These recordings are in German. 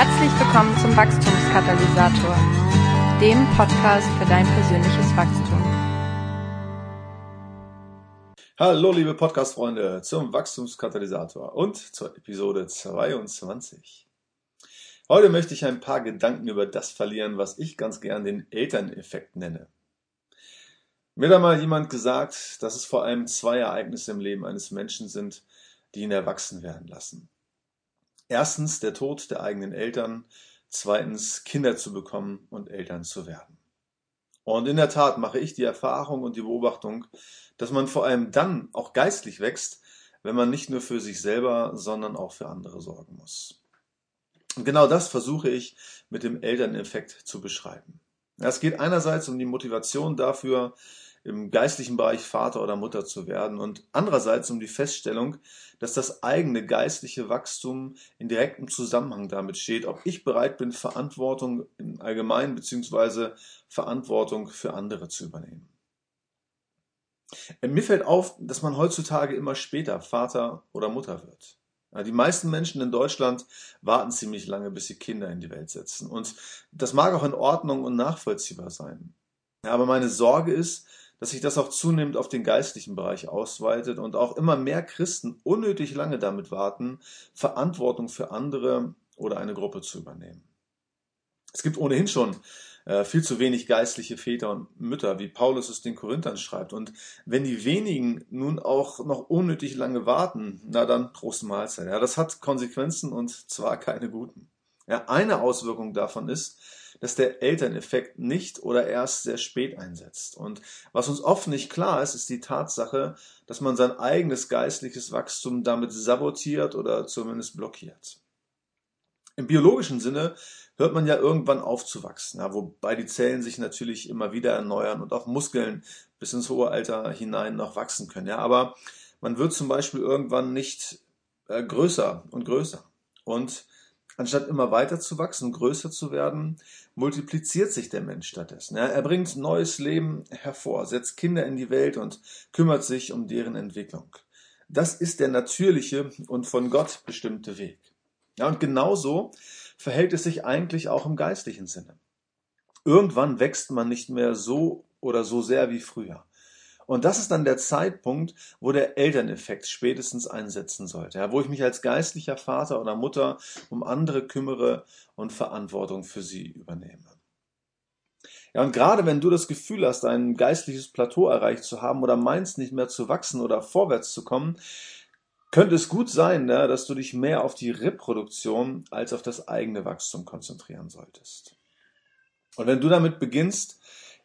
Herzlich willkommen zum Wachstumskatalysator, dem Podcast für dein persönliches Wachstum. Hallo liebe Podcast-Freunde zum Wachstumskatalysator und zur Episode 22. Heute möchte ich ein paar Gedanken über das verlieren, was ich ganz gern den Elterneffekt nenne. Mir hat einmal jemand gesagt, dass es vor allem zwei Ereignisse im Leben eines Menschen sind, die ihn erwachsen werden lassen. Erstens der Tod der eigenen Eltern, zweitens Kinder zu bekommen und Eltern zu werden. Und in der Tat mache ich die Erfahrung und die Beobachtung, dass man vor allem dann auch geistlich wächst, wenn man nicht nur für sich selber, sondern auch für andere sorgen muss. Und genau das versuche ich mit dem Elterneffekt zu beschreiben. Es geht einerseits um die Motivation dafür, im geistlichen Bereich Vater oder Mutter zu werden und andererseits um die Feststellung, dass das eigene geistliche Wachstum in direktem Zusammenhang damit steht, ob ich bereit bin, Verantwortung im Allgemeinen bzw. Verantwortung für andere zu übernehmen. Mir fällt auf, dass man heutzutage immer später Vater oder Mutter wird. Die meisten Menschen in Deutschland warten ziemlich lange, bis sie Kinder in die Welt setzen. Und das mag auch in Ordnung und nachvollziehbar sein. Aber meine Sorge ist, dass sich das auch zunehmend auf den geistlichen Bereich ausweitet und auch immer mehr Christen unnötig lange damit warten, Verantwortung für andere oder eine Gruppe zu übernehmen. Es gibt ohnehin schon äh, viel zu wenig geistliche Väter und Mütter, wie Paulus es den Korinthern schreibt. Und wenn die wenigen nun auch noch unnötig lange warten, na dann Prost Mahlzeit. Ja, das hat Konsequenzen und zwar keine guten. Ja, eine Auswirkung davon ist, dass der Elterneffekt nicht oder erst sehr spät einsetzt. Und was uns oft nicht klar ist, ist die Tatsache, dass man sein eigenes geistliches Wachstum damit sabotiert oder zumindest blockiert. Im biologischen Sinne hört man ja irgendwann auf zu wachsen, ja, wobei die Zellen sich natürlich immer wieder erneuern und auch Muskeln bis ins hohe Alter hinein noch wachsen können. Ja, aber man wird zum Beispiel irgendwann nicht äh, größer und größer. Und Anstatt immer weiter zu wachsen, größer zu werden, multipliziert sich der Mensch stattdessen. Er bringt neues Leben hervor, setzt Kinder in die Welt und kümmert sich um deren Entwicklung. Das ist der natürliche und von Gott bestimmte Weg. Ja, und genauso verhält es sich eigentlich auch im geistlichen Sinne. Irgendwann wächst man nicht mehr so oder so sehr wie früher. Und das ist dann der Zeitpunkt, wo der Elterneffekt spätestens einsetzen sollte, ja, wo ich mich als geistlicher Vater oder Mutter um andere kümmere und Verantwortung für sie übernehme. Ja, und gerade wenn du das Gefühl hast, ein geistliches Plateau erreicht zu haben oder meinst nicht mehr zu wachsen oder vorwärts zu kommen, könnte es gut sein, ja, dass du dich mehr auf die Reproduktion als auf das eigene Wachstum konzentrieren solltest. Und wenn du damit beginnst,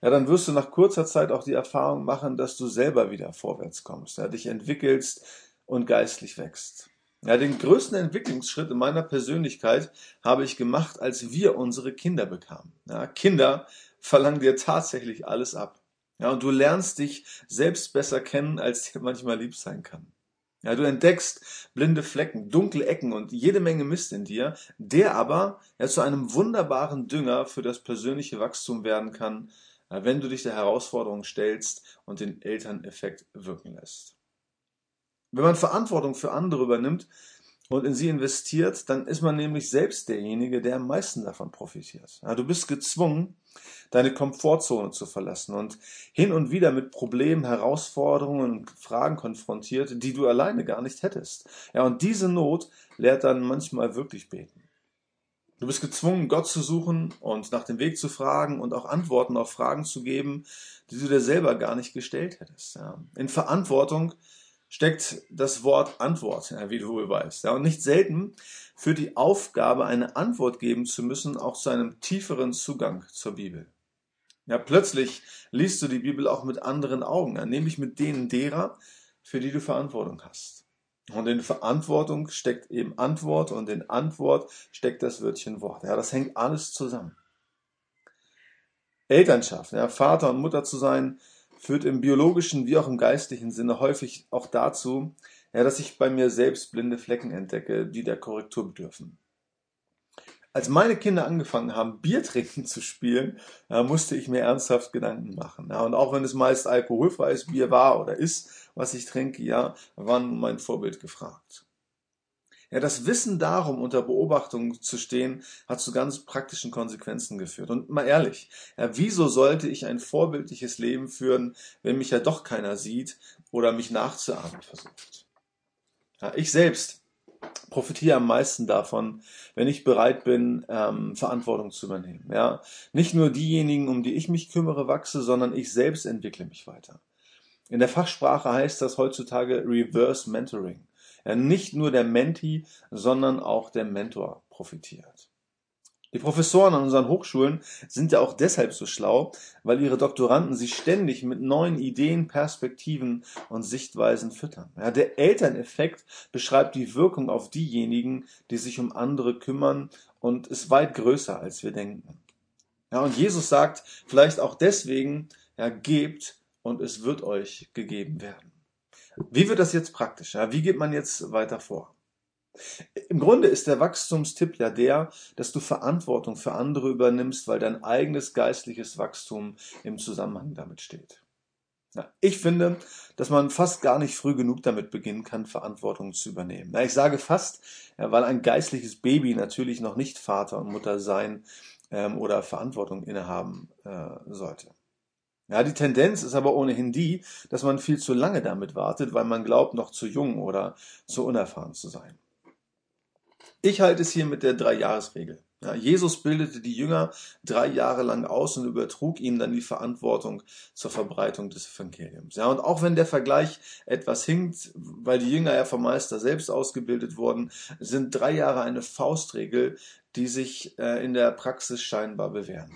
ja, dann wirst du nach kurzer Zeit auch die Erfahrung machen, dass du selber wieder vorwärts kommst, ja, dich entwickelst und geistlich wächst. Ja, den größten Entwicklungsschritt in meiner Persönlichkeit habe ich gemacht, als wir unsere Kinder bekamen. Ja, Kinder verlangen dir tatsächlich alles ab. Ja, und du lernst dich selbst besser kennen, als dir manchmal lieb sein kann. Ja, du entdeckst blinde Flecken, dunkle Ecken und jede Menge Mist in dir, der aber ja zu einem wunderbaren Dünger für das persönliche Wachstum werden kann, wenn du dich der Herausforderung stellst und den Elterneffekt wirken lässt. Wenn man Verantwortung für andere übernimmt und in sie investiert, dann ist man nämlich selbst derjenige, der am meisten davon profitiert. Du bist gezwungen, deine Komfortzone zu verlassen und hin und wieder mit Problemen, Herausforderungen und Fragen konfrontiert, die du alleine gar nicht hättest. Ja, und diese Not lehrt dann manchmal wirklich beten. Du bist gezwungen, Gott zu suchen und nach dem Weg zu fragen und auch Antworten auf Fragen zu geben, die du dir selber gar nicht gestellt hättest. Ja. In Verantwortung steckt das Wort Antwort, ja, wie du wohl weißt. Ja. Und nicht selten führt die Aufgabe, eine Antwort geben zu müssen, auch zu einem tieferen Zugang zur Bibel. Ja, plötzlich liest du die Bibel auch mit anderen Augen, ja, nämlich mit denen derer, für die du Verantwortung hast. Und in Verantwortung steckt eben Antwort und in Antwort steckt das Wörtchen Wort. Ja, das hängt alles zusammen. Elternschaft, ja, Vater und Mutter zu sein, führt im biologischen wie auch im geistlichen Sinne häufig auch dazu, ja, dass ich bei mir selbst blinde Flecken entdecke, die der Korrektur bedürfen. Als meine Kinder angefangen haben, Bier trinken zu spielen, musste ich mir ernsthaft Gedanken machen. Ja, und auch wenn es meist alkoholfreies Bier war oder ist, was ich trinke, ja, war mein Vorbild gefragt. Ja, das Wissen darum, unter Beobachtung zu stehen, hat zu ganz praktischen Konsequenzen geführt. Und mal ehrlich, ja, wieso sollte ich ein vorbildliches Leben führen, wenn mich ja doch keiner sieht oder mich nachzuahmen versucht? Ja, ich selbst profitiere am meisten davon, wenn ich bereit bin, ähm, Verantwortung zu übernehmen. Ja, nicht nur diejenigen, um die ich mich kümmere, wachse, sondern ich selbst entwickle mich weiter. In der Fachsprache heißt das heutzutage Reverse Mentoring. Ja, nicht nur der Mentee, sondern auch der Mentor profitiert. Die Professoren an unseren Hochschulen sind ja auch deshalb so schlau, weil ihre Doktoranden sie ständig mit neuen Ideen, Perspektiven und Sichtweisen füttern. Ja, der Elterneffekt beschreibt die Wirkung auf diejenigen, die sich um andere kümmern und ist weit größer, als wir denken. Ja, und Jesus sagt vielleicht auch deswegen, ja, gebt und es wird euch gegeben werden. Wie wird das jetzt praktisch? Wie geht man jetzt weiter vor? Im Grunde ist der Wachstumstipp ja der, dass du Verantwortung für andere übernimmst, weil dein eigenes geistliches Wachstum im Zusammenhang damit steht. Ich finde, dass man fast gar nicht früh genug damit beginnen kann, Verantwortung zu übernehmen. Ich sage fast, weil ein geistliches Baby natürlich noch nicht Vater und Mutter sein ähm, oder Verantwortung innehaben äh, sollte. Ja, die Tendenz ist aber ohnehin die, dass man viel zu lange damit wartet, weil man glaubt, noch zu jung oder zu unerfahren zu sein. Ich halte es hier mit der Drei-Jahres-Regel. Ja, Jesus bildete die Jünger drei Jahre lang aus und übertrug ihnen dann die Verantwortung zur Verbreitung des Evangeliums. Ja, und auch wenn der Vergleich etwas hinkt, weil die Jünger ja vom Meister selbst ausgebildet wurden, sind drei Jahre eine Faustregel, die sich äh, in der Praxis scheinbar bewähren.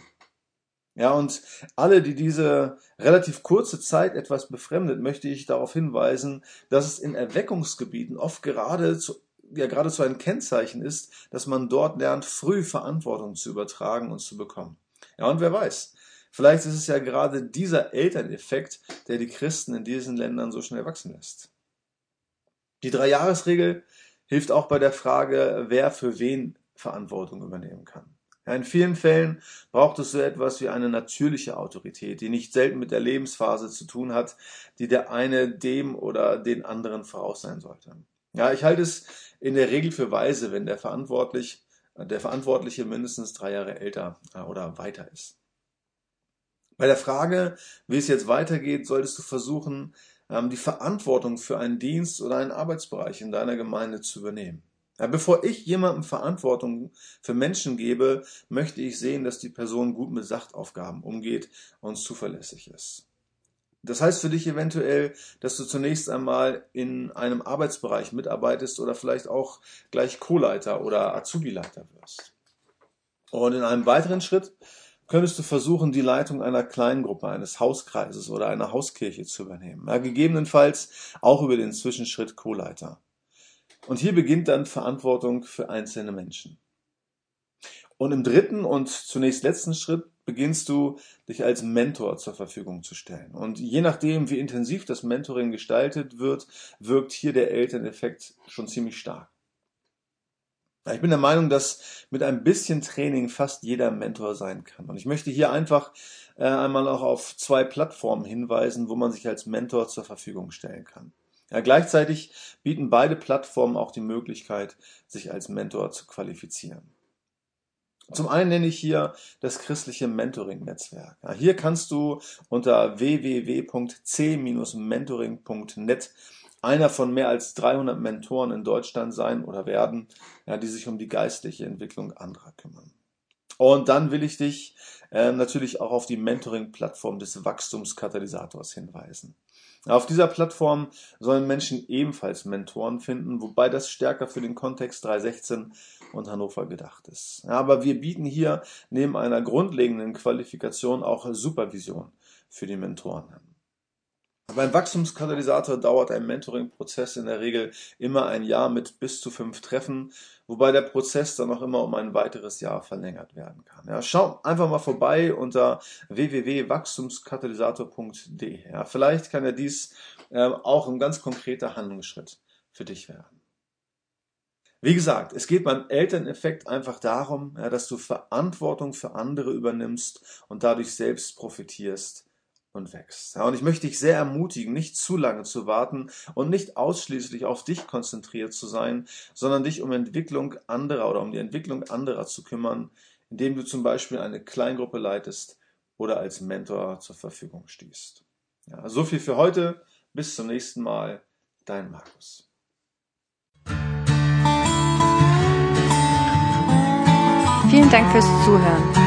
Ja, und alle, die diese relativ kurze Zeit etwas befremdet, möchte ich darauf hinweisen, dass es in Erweckungsgebieten oft gerade zu, ja, geradezu ein Kennzeichen ist, dass man dort lernt, früh Verantwortung zu übertragen und zu bekommen. Ja, und wer weiß, vielleicht ist es ja gerade dieser Elterneffekt, der die Christen in diesen Ländern so schnell wachsen lässt. Die Dreijahresregel hilft auch bei der Frage, wer für wen Verantwortung übernehmen kann. Ja, in vielen Fällen braucht es so etwas wie eine natürliche Autorität, die nicht selten mit der Lebensphase zu tun hat, die der eine dem oder den anderen voraus sein sollte. Ja, ich halte es in der Regel für weise, wenn der Verantwortlich, der Verantwortliche mindestens drei Jahre älter äh, oder weiter ist. Bei der Frage, wie es jetzt weitergeht, solltest du versuchen, ähm, die Verantwortung für einen Dienst oder einen Arbeitsbereich in deiner Gemeinde zu übernehmen. Ja, bevor ich jemandem Verantwortung für Menschen gebe, möchte ich sehen, dass die Person gut mit Sachtaufgaben umgeht und zuverlässig ist. Das heißt für dich eventuell, dass du zunächst einmal in einem Arbeitsbereich mitarbeitest oder vielleicht auch gleich Co-Leiter oder Azubi-Leiter wirst. Und in einem weiteren Schritt könntest du versuchen, die Leitung einer Kleingruppe, eines Hauskreises oder einer Hauskirche zu übernehmen. Ja, gegebenenfalls auch über den Zwischenschritt Co-Leiter. Und hier beginnt dann Verantwortung für einzelne Menschen. Und im dritten und zunächst letzten Schritt beginnst du, dich als Mentor zur Verfügung zu stellen. Und je nachdem, wie intensiv das Mentoring gestaltet wird, wirkt hier der Elterneffekt schon ziemlich stark. Ich bin der Meinung, dass mit ein bisschen Training fast jeder Mentor sein kann. Und ich möchte hier einfach äh, einmal auch auf zwei Plattformen hinweisen, wo man sich als Mentor zur Verfügung stellen kann. Ja, gleichzeitig bieten beide Plattformen auch die Möglichkeit, sich als Mentor zu qualifizieren. Zum einen nenne ich hier das christliche Mentoring-Netzwerk. Ja, hier kannst du unter www.c-mentoring.net einer von mehr als 300 Mentoren in Deutschland sein oder werden, ja, die sich um die geistliche Entwicklung anderer kümmern. Und dann will ich dich äh, natürlich auch auf die Mentoring-Plattform des Wachstumskatalysators hinweisen. Auf dieser Plattform sollen Menschen ebenfalls Mentoren finden, wobei das stärker für den Kontext 316 und Hannover gedacht ist. Aber wir bieten hier neben einer grundlegenden Qualifikation auch Supervision für die Mentoren an. Beim Wachstumskatalysator dauert ein Mentoring-Prozess in der Regel immer ein Jahr mit bis zu fünf Treffen, wobei der Prozess dann auch immer um ein weiteres Jahr verlängert werden kann. Ja, schau einfach mal vorbei unter www.wachstumskatalysator.de. Ja, vielleicht kann ja dies äh, auch ein ganz konkreter Handlungsschritt für dich werden. Wie gesagt, es geht beim Elterneffekt einfach darum, ja, dass du Verantwortung für andere übernimmst und dadurch selbst profitierst und wächst. Und ich möchte dich sehr ermutigen, nicht zu lange zu warten und nicht ausschließlich auf dich konzentriert zu sein, sondern dich um Entwicklung anderer oder um die Entwicklung anderer zu kümmern, indem du zum Beispiel eine Kleingruppe leitest oder als Mentor zur Verfügung stehst. Ja, so viel für heute. Bis zum nächsten Mal. Dein Markus. Vielen Dank fürs Zuhören.